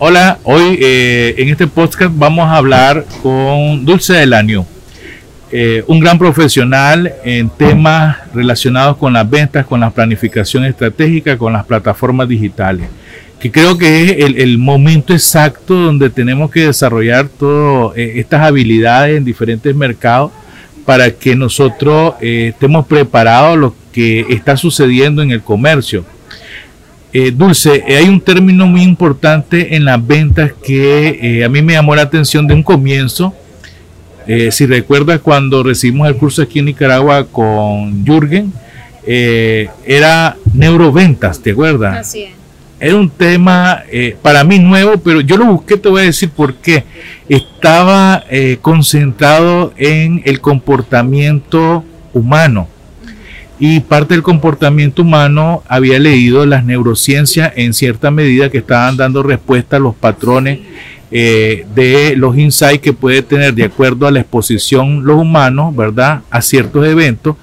Hola, hoy eh, en este podcast vamos a hablar con Dulce Delanio, eh, un gran profesional en temas relacionados con las ventas, con la planificación estratégica, con las plataformas digitales, que creo que es el, momento exacto donde tenemos que desarrollar todas eh, estas habilidades en diferentes mercados para que nosotros estemos preparados a lo que está sucediendo en el comercio eh, Dulce, eh, hay un término muy importante en las ventas que eh, a mí me llamó la atención de un comienzo. si recuerdas cuando recibimos el curso aquí en Nicaragua con Jürgen, era neuroventas, ¿te acuerdas? Así es. Era un tema para mí nuevo, pero yo lo busqué, te voy a decir por qué. Estaba concentrado en el comportamiento humano y parte del comportamiento humano había leído las neurociencias en cierta medida que estaban dando respuesta a los patrones eh, de los insights que puede tener de acuerdo a la exposición los humanos, ¿verdad?, a ciertos eventos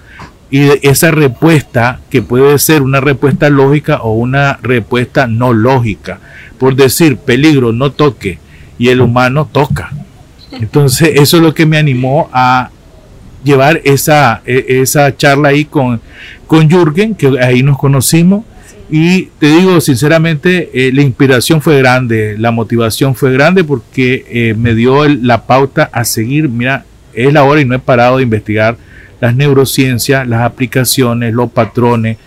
y esa respuesta que puede ser una respuesta lógica o una respuesta no lógica. Por decir, peligro, no toque, y el humano toca. Entonces, eso es lo que me animó a llevar esa, e, esa charla ahí con, con Jürgen, que ahí nos conocimos. Y te digo, sinceramente, eh, la inspiración fue grande, la motivación fue grande porque eh, me dio la pauta a seguir. Mira, es la hora y no he parado de investigar las neurociencias, las aplicaciones, los patrones,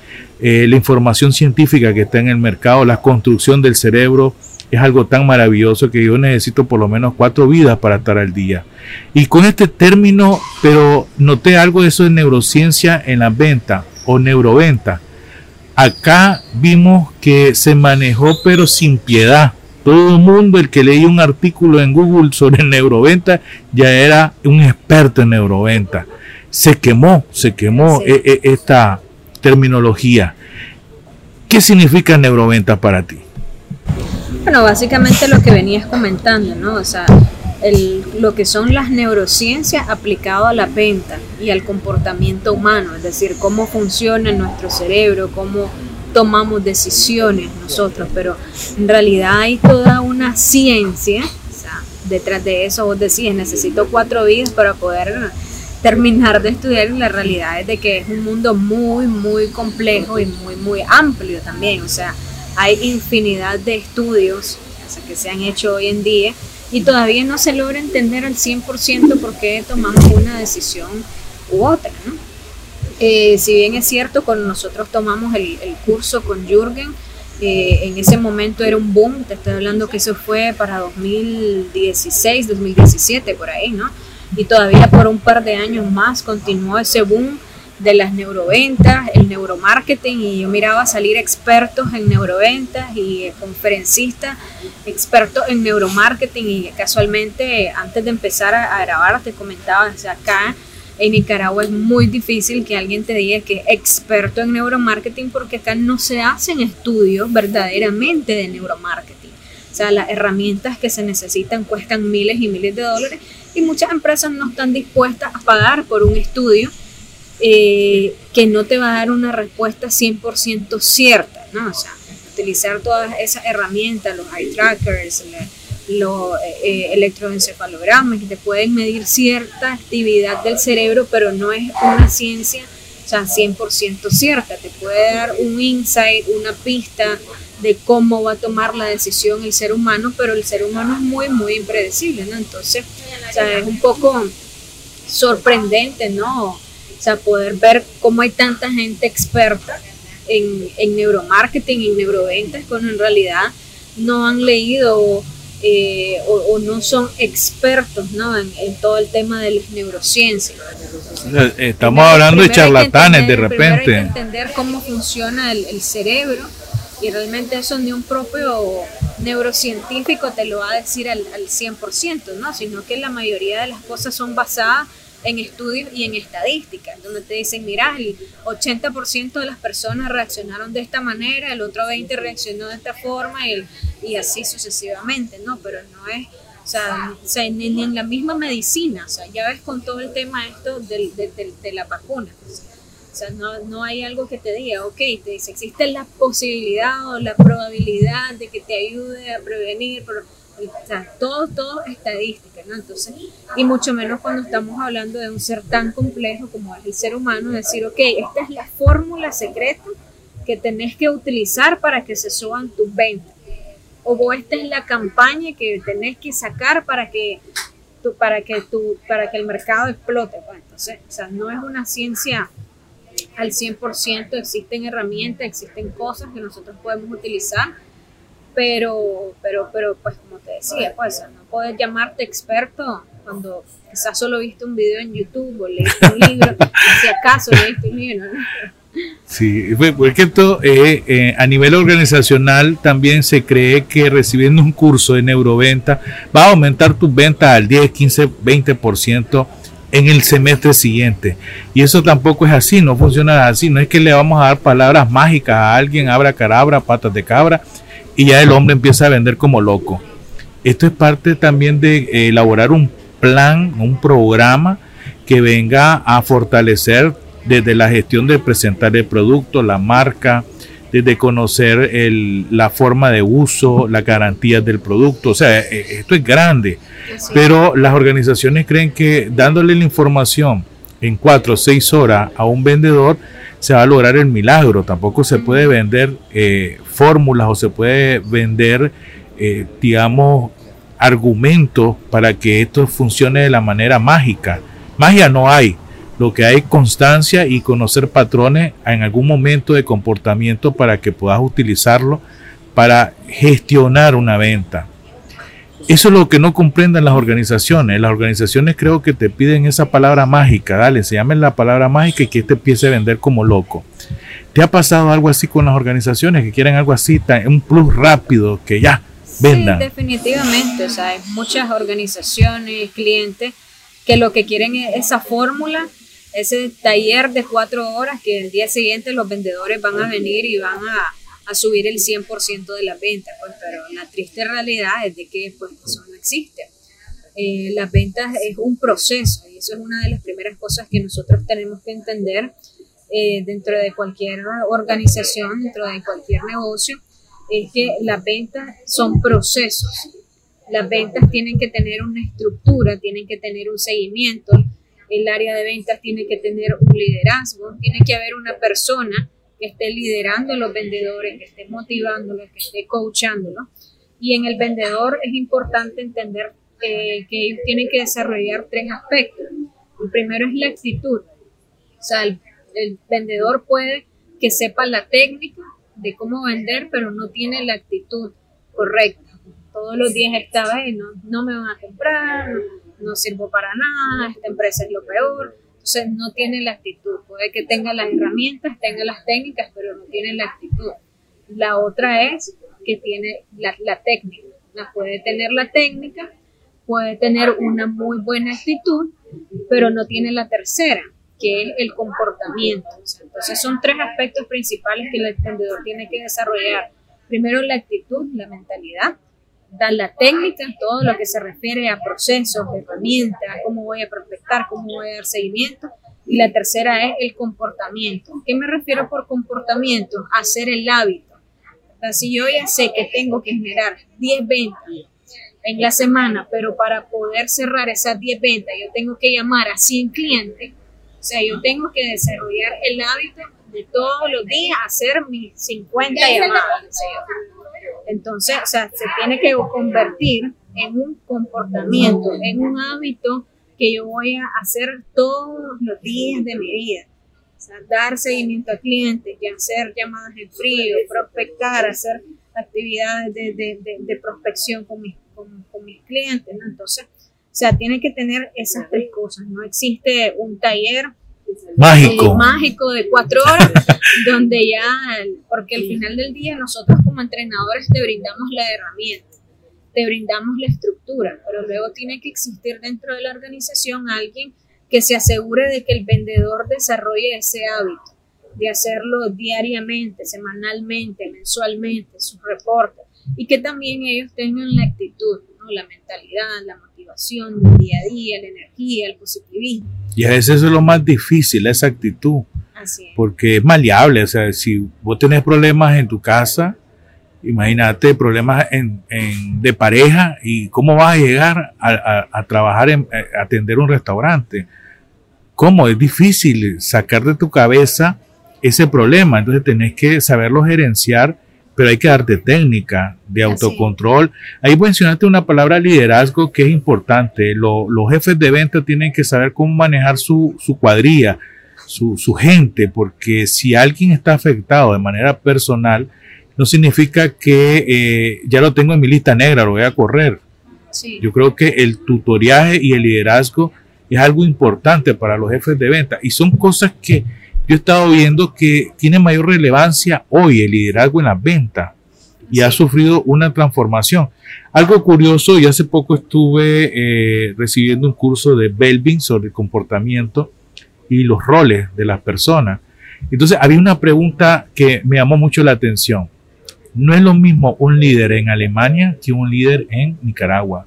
eh, la información científica que está en el mercado, la construcción del cerebro, es algo tan maravilloso que yo necesito por lo menos cuatro vidas para estar al día. Y con este término, pero noté algo de eso de neurociencia en la venta o neuroventa. Acá vimos que se manejó pero sin piedad. Todo el mundo, el que leía un artículo en Google sobre neuroventa, ya era un experto en neuroventa. Se quemó, se quemó e, e, esta terminología. ¿Qué significa neuroventa para ti? Bueno, básicamente lo que venías comentando, ¿no? O sea, el, lo que son las neurociencias aplicado a la venta y al comportamiento humano, es decir, cómo funciona nuestro cerebro, cómo tomamos decisiones nosotros, pero en realidad hay toda una ciencia, o sea, detrás de eso vos decís, necesito cuatro vidas para poder terminar de estudiar la realidad es de que es un mundo muy, muy complejo y muy, muy amplio también, o sea, hay infinidad de estudios que se han hecho hoy en día y todavía no se logra entender al 100% por qué tomamos una decisión u otra. Eh, si bien es cierto, cuando nosotros tomamos el, curso con Jürgen, eh, en ese momento era un boom, te estoy hablando que eso fue para 2016, 2017, por ahí, ¿no? Y todavía por un par de años más continuó ese boom de las neuroventas, el neuromarketing y yo miraba salir expertos en neuroventas y conferencistas expertos en neuromarketing y casualmente antes de empezar a, grabar te comentaba, o acá en Nicaragua es muy difícil que alguien te diga que es experto en neuromarketing porque acá no se hacen estudios verdaderamente de neuromarketing. O sea, las herramientas que se necesitan cuestan miles y miles de dólares y muchas empresas no están dispuestas a pagar por un estudio eh, que no te va a dar una respuesta 100% cierta, ¿no? O sea, utilizar todas esas herramientas, los eye trackers, los eh, eh, electroencefalogramas, que te pueden medir cierta actividad del cerebro, pero no es una ciencia o sea, 100% cierta. Te puede dar un insight, una pista de cómo va a tomar la decisión el ser humano, pero el ser humano es muy, muy impredecible, ¿no? Entonces, o sea, es un poco sorprendente, ¿no? O sea, poder ver cómo hay tanta gente experta en, en neuromarketing, en neuroventas, cuando en realidad no han leído eh, o, no son expertos ¿no? En, todo el tema de las neurociencias. Estamos hablando de charlatanes de repente. Hay que entender cómo funciona el, el, cerebro y realmente eso ni un propio neurocientífico te lo va a decir al, al 100%, ¿no? sino que la mayoría de las cosas son basadas en estudios y en estadísticas, donde te dicen, mira, el 80% de las personas reaccionaron de esta manera, el otro 20% reaccionó de esta forma y, así sucesivamente, ¿no? Pero no es, o sea, ni, en la misma medicina, o sea, ya ves con todo el tema esto de, de, la vacuna. O sea, no, no hay algo que te diga, ok, te dice, existe la posibilidad o la probabilidad de que te ayude a prevenir, todo, todo estadística, ¿no? Entonces, y mucho menos cuando estamos hablando de un ser tan complejo como es el ser humano, decir, ok, esta es la fórmula secreta que tenés que utilizar para que se suban tus ventas. O esta es la campaña que tenés que sacar para que, tu, para que, tu, para que el mercado explote. Pues. entonces, o sea, no es una ciencia al 100%, existen herramientas, existen cosas que nosotros podemos utilizar pero, pero, pero pues como te decía, pues no puedes llamarte experto cuando quizás solo viste un video en YouTube o leíste un libro, si acaso leíste un libro, ¿no? Sí, porque esto eh, eh, a nivel organizacional también se cree que recibiendo un curso de neuroventa va a aumentar tus ventas al 10, 15, 20% en el semestre siguiente. Y eso tampoco es así, no funciona así. No es que le vamos a dar palabras mágicas a alguien, abra carabra, patas de cabra, y ya el hombre empieza a vender como loco. Esto es parte también de eh, elaborar un plan, un programa que venga a fortalecer desde la gestión de presentar el producto, la marca, desde conocer la forma de uso, las garantías del producto. O sea, e, esto es grande. Pero las organizaciones creen que dándole la información en cuatro o seis horas a un vendedor, se va a lograr el milagro. Tampoco se puede vender eh, fórmulas o se puede vender, eh, digamos, argumentos para que esto funcione de la manera mágica. Magia no hay. Lo que hay es constancia y conocer patrones en algún momento de comportamiento para que puedas utilizarlo para gestionar una venta. Eso es lo que no comprenden las organizaciones. Las organizaciones creo que te piden esa palabra mágica. Dale, se llamen la palabra mágica y que te empiece a vender como loco. ¿Te ha pasado algo así con las organizaciones que quieren algo así, un plus rápido, que ya vendan? Sí, definitivamente. O sea, hay muchas organizaciones, clientes, que lo que quieren es esa fórmula, ese taller de cuatro horas que el día siguiente los vendedores van a venir y van a a subir el 100% de la venta, pues, pero la triste realidad es de que pues, eso no existe. Eh, las ventas es un proceso y eso es una de las primeras cosas que nosotros tenemos que entender eh, dentro de cualquier organización, dentro de cualquier negocio, es que las ventas son procesos. Las ventas tienen que tener una estructura, tienen que tener un seguimiento, el área de ventas tiene que tener un liderazgo, tiene que haber una persona que esté liderando a los vendedores, que esté motivándolos, que esté coachándolos. Y en el vendedor es importante entender eh, que ellos tienen que desarrollar tres aspectos. El primero es la actitud. O sea, el, vendedor puede que sepa la técnica de cómo vender, pero no tiene la actitud correcta. Todos los días está, no, no me van a comprar, no, no sirvo para nada, esta empresa es lo peor entonces no tiene la actitud. Puede que tenga las herramientas, tenga las técnicas, pero no tiene la actitud. La otra es que tiene la, técnica. La puede tener la técnica, puede tener una muy buena actitud, pero no tiene la tercera, que es el comportamiento. Entonces son tres aspectos principales que el emprendedor tiene que desarrollar. Primero la actitud, la mentalidad, dar la técnica, todo lo que se refiere a procesos, herramientas, cómo voy a prospectar, cómo voy a dar seguimiento. Y la tercera es el comportamiento. ¿Qué me refiero por comportamiento? Hacer el hábito. si yo ya sé que tengo que generar 10 ventas en la semana, pero para poder cerrar esas 10 ventas yo tengo que llamar a 100 clientes, o sea, yo tengo que desarrollar el hábito de todos los días hacer mis 50 llamadas. Entonces, o sea, se tiene que convertir en un comportamiento, en un hábito que yo voy a hacer todos los días de mi vida. O sea, dar seguimiento a clientes, y hacer llamadas en frío, prospectar, hacer actividades de, de, de, prospección con mis, con, mis clientes. ¿no? Entonces, o sea, tiene que tener esas tres cosas. No existe un taller mágico. mágico de cuatro horas, donde ya, porque al final del día nosotros como entrenadores te brindamos la herramienta, te brindamos la estructura, pero luego tiene que existir dentro de la organización alguien que se asegure de que el vendedor desarrolle ese hábito, de hacerlo diariamente, semanalmente, mensualmente, sus reportes, y que también ellos tengan la actitud, ¿no? la mentalidad, la motivación el día a día, la energía, el positivismo y a veces eso es lo más difícil, esa actitud. porque es maleable. O sea, si vos tenés problemas en tu casa, imagínate problemas en, de pareja y cómo vas a llegar a, trabajar, en, a atender un restaurante. ¿Cómo? Es difícil sacar de tu cabeza ese problema. Entonces tenés que saberlo gerenciar, pero hay que darte técnica de autocontrol. Ahí mencionaste una palabra liderazgo que es importante. los jefes de venta tienen que saber cómo manejar su, su cuadrilla, su, su gente, porque si alguien está afectado de manera personal, no significa que eh, ya lo tengo en mi lista negra, lo voy a correr. Yo creo que el tutoriaje y el liderazgo es algo importante para los jefes de venta y son cosas que yo he estado viendo que tiene mayor relevancia hoy el liderazgo en las ventas y ha sufrido una transformación. Algo curioso, y hace poco estuve eh, recibiendo un curso de Belvin sobre el comportamiento y los roles de las personas. Entonces había una pregunta que me llamó mucho la atención. No es lo mismo un líder en Alemania que un líder en Nicaragua.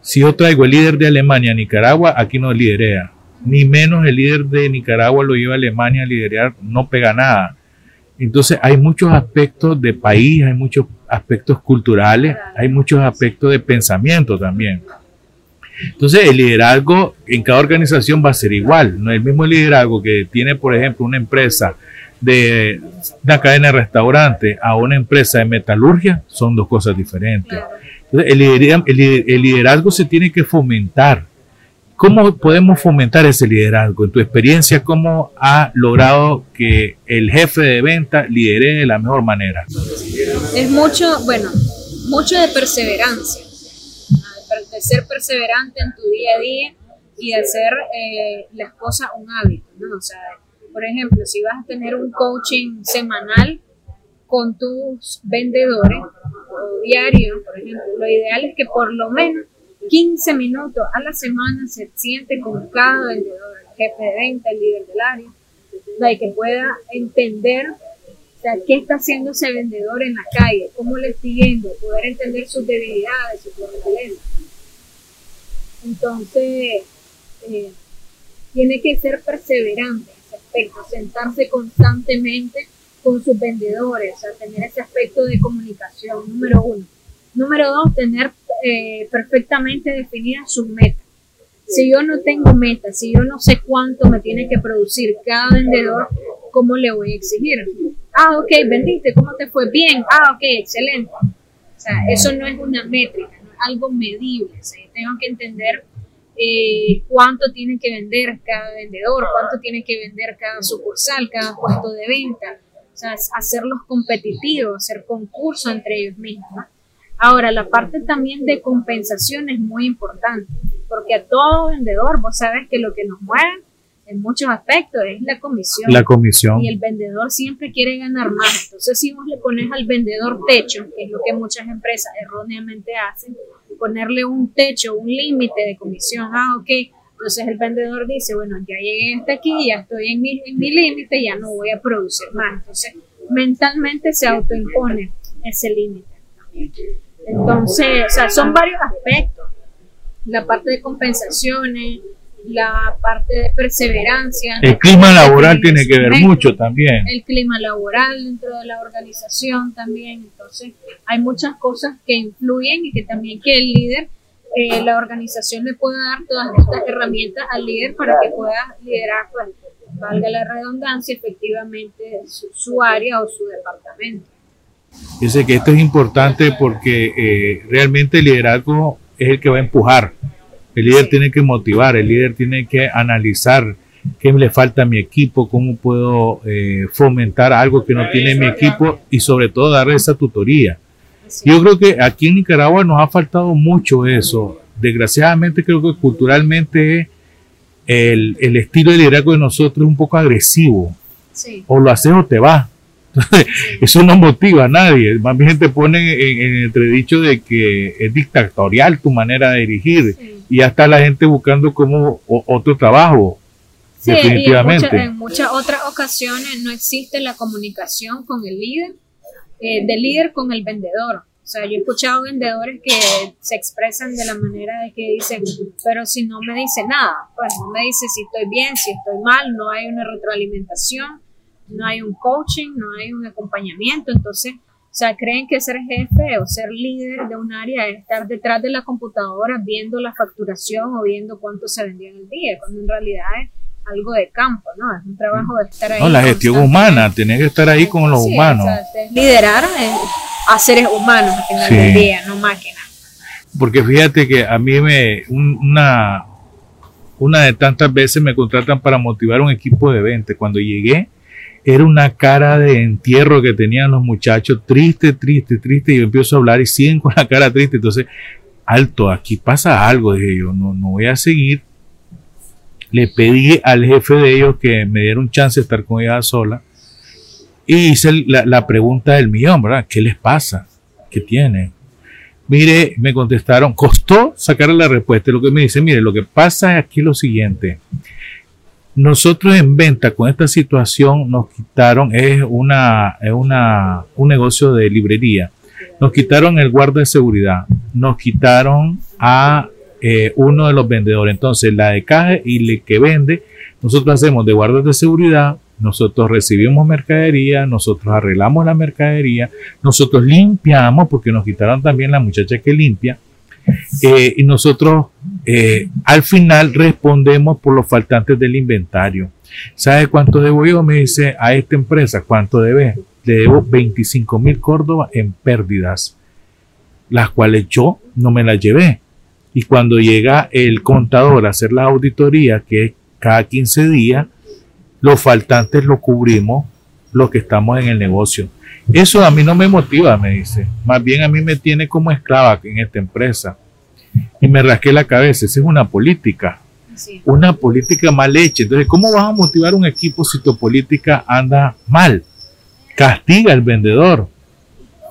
Si yo traigo el líder de Alemania a Nicaragua, aquí no liderea ni menos el líder de Nicaragua lo lleva a Alemania a liderar, no pega nada. Entonces hay muchos aspectos de país, hay muchos aspectos culturales, hay muchos aspectos de pensamiento también. Entonces el liderazgo en cada organización va a ser igual, no es el mismo liderazgo que tiene, por ejemplo, una empresa de una cadena de restaurante a una empresa de metalurgia, son dos cosas diferentes. Entonces el liderazgo se tiene que fomentar ¿Cómo podemos fomentar ese liderazgo? En tu experiencia, ¿cómo ha logrado que el jefe de venta lidere de la mejor manera? Es mucho, bueno, mucho de perseverancia, de ser perseverante en tu día a día y de hacer eh, las cosas un hábito, ¿no? O sea, por ejemplo, si vas a tener un coaching semanal con tus vendedores o diario, por ejemplo, lo ideal es que por lo menos 15 minutos a la semana se siente con cada vendedor, el jefe de venta, el líder del área, para que pueda entender qué está haciendo ese vendedor en la calle, cómo le está yendo, poder entender sus debilidades, sus fortalezas. Entonces, eh, tiene que ser perseverante sentarse constantemente con sus vendedores, o sea, tener ese aspecto de comunicación, número uno. Número dos, tener eh, perfectamente definidas sus metas. Si yo no tengo metas, si yo no sé cuánto me tiene que producir cada vendedor, ¿cómo le voy a exigir? Ah, ok, vendiste, ¿cómo te fue? Bien, ah, ok, excelente. O sea, eso no es una métrica, no es algo medible. Tengo que entender eh, cuánto tiene que vender cada vendedor, cuánto tiene que vender cada sucursal, cada puesto de venta. O sea, hacerlos competitivos, hacer concursos entre ellos mismos. Ahora, la parte también de compensación es muy importante, porque a todo vendedor, vos sabes que lo que nos mueve en muchos aspectos es la comisión. La comisión. Y el vendedor siempre quiere ganar más. Entonces, si vos le pones al vendedor techo, que es lo que muchas empresas erróneamente hacen, ponerle un techo, un límite de comisión, ah, ok, entonces el vendedor dice, bueno, ya llegué hasta aquí, ya estoy en mi, en mi límite, ya no voy a producir más. Entonces, mentalmente se autoimpone ese límite. Entonces, o sea, son varios aspectos. La parte de compensaciones, la parte de perseverancia. El clima laboral tiene que ver mucho también. El clima laboral dentro de la organización también. Entonces, hay muchas cosas que influyen y que también que el líder, eh, la organización le pueda dar todas estas herramientas al líder para que pueda liderar, pues, valga la redundancia, efectivamente su área o su departamento. Dice que esto es importante porque eh, realmente el liderazgo es el que va a empujar. El líder tiene que motivar, el líder tiene que analizar qué le falta a mi equipo, cómo puedo eh, fomentar algo que no tiene mi equipo y sobre todo darle esa tutoría. Yo creo que aquí en Nicaragua nos ha faltado mucho eso. Desgraciadamente creo que culturalmente el, el estilo de liderazgo de nosotros es un poco agresivo. O lo haces o te vas. Eso no motiva a nadie. Más bien te pone en, el entredicho de que es dictatorial tu manera de dirigir y ya está la gente buscando como otro trabajo. definitivamente. en, muchas otras ocasiones no existe la comunicación con el líder, eh, del líder con el vendedor. O sea, yo he escuchado vendedores que se expresan de la manera de que dicen, pero si no me dice nada, pues no me dice si estoy bien, si estoy mal, no hay una retroalimentación, no hay un coaching, no hay un acompañamiento, entonces, o sea, creen que ser jefe o ser líder de un área es estar detrás de la computadora viendo la facturación o viendo cuánto se vendió en el día, cuando en realidad es algo de campo, ¿no? Es un trabajo de estar ahí. No, la gestión humana, tiene que estar ahí con los humanos. liderar a seres humanos al final del día, no máquinas. Porque fíjate que a mí me, una, una de tantas veces me contratan para motivar un equipo de venta. Cuando llegué, era una cara de entierro que tenían los muchachos, triste, triste, triste. Y yo empiezo a hablar y siguen con la cara triste. Entonces, alto, aquí pasa algo. Dije yo, no, no voy a seguir le pedí al jefe de ellos que me diera un chance de estar con ella sola y hice la, pregunta del millón, ¿verdad? ¿Qué les pasa? ¿Qué tienen? Mire, me contestaron, costó sacar la respuesta. Lo que me dice, mire, lo que pasa es lo siguiente. Nosotros en venta con esta situación nos quitaron, es una, es una, un negocio de librería. Nos quitaron el guarda de seguridad, nos quitaron a eh, uno de los vendedores. Entonces, la de caja y el que vende, nosotros hacemos de guardas de seguridad, nosotros recibimos mercadería, nosotros arreglamos la mercadería, nosotros limpiamos, porque nos quitaron también la muchacha que limpia, eh, y nosotros eh, al final respondemos por los faltantes del inventario. ¿Sabe cuánto debo yo? Me dice a esta empresa, ¿cuánto debe? Le debo 25 mil Córdoba en pérdidas, las cuales yo no me las llevé. Y cuando llega el contador a hacer la auditoría, que es cada 15 días, los faltantes lo cubrimos los que estamos en el negocio. Eso a mí no me motiva, me dice. Más bien a mí me tiene como esclava en esta empresa. Y me rasqué la cabeza. Esa es una política. Una política mal hecha. Entonces, ¿cómo vas a motivar un equipo si tu política anda mal? Castiga al vendedor.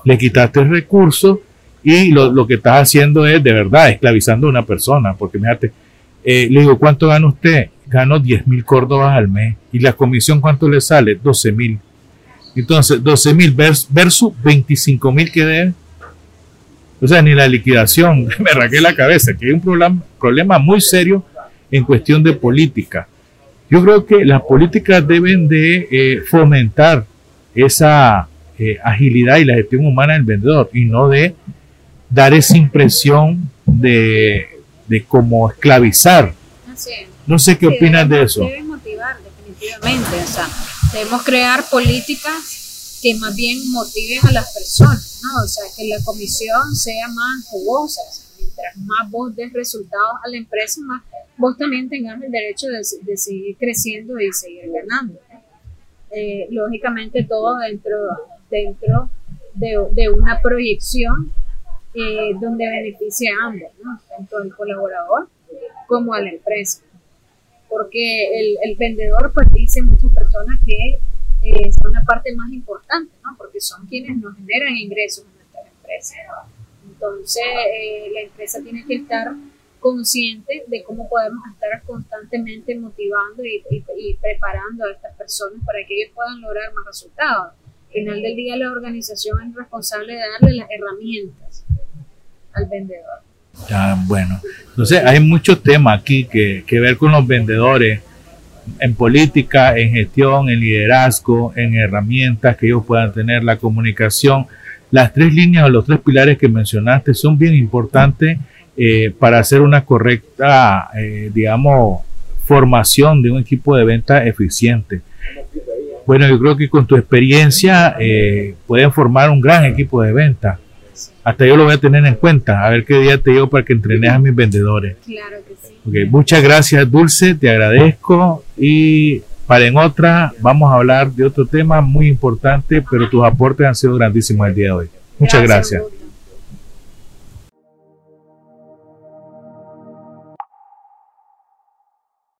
Le quitaste el recurso y lo, que estás haciendo es de verdad esclavizando a una persona, porque fíjate, eh, le digo, ¿cuánto gana usted? Gano 10 mil córdobas al mes. ¿Y la comisión cuánto le sale? 12 mil. Entonces, 12 mil versus 25 mil que debe. O sea, ni la liquidación, me raqué la cabeza, que hay un problema, problema muy serio en cuestión de política. Yo creo que las políticas deben de eh, fomentar esa eh, agilidad y la gestión humana del vendedor y no de dar esa impresión de, de como esclavizar. No sé qué opinas de eso. Debe motivar, definitivamente. O sea, debemos crear políticas que más bien motiven a las personas, ¿no? O sea, que la comisión sea más jugosa. mientras más vos des resultados a la empresa, más vos también tengas el derecho de, seguir creciendo y seguir ganando. Eh, lógicamente todo dentro, dentro de, una proyección eh, donde beneficia a ambos, tanto al colaborador como a la empresa. Porque el, vendedor, pues dice muchas personas que eh, son la parte más importante, ¿no? porque son quienes nos generan ingresos en nuestra empresa. Entonces, eh, la empresa tiene que estar consciente de cómo podemos estar constantemente motivando y, y, preparando a estas personas para que ellos puedan lograr más resultados. Al final del día, la organización es responsable de darle las herramientas al vendedor. Ya, bueno, entonces hay muchos temas aquí que, ver con los vendedores en política, en gestión, en liderazgo, en herramientas que ellos puedan tener, la comunicación. Las tres líneas o los tres pilares que mencionaste son bien importantes eh, para hacer una correcta, eh, digamos, formación de un equipo de venta eficiente. Bueno, yo creo que con tu experiencia eh, pueden formar un gran equipo de venta hasta yo lo voy a tener en cuenta, a ver qué día te llevo para que entrenes a mis vendedores. Claro que sí. Okay, muchas gracias, Dulce, te agradezco y para en otra vamos a hablar de otro tema muy importante, pero tus aportes han sido grandísimos el día de hoy. Muchas gracias.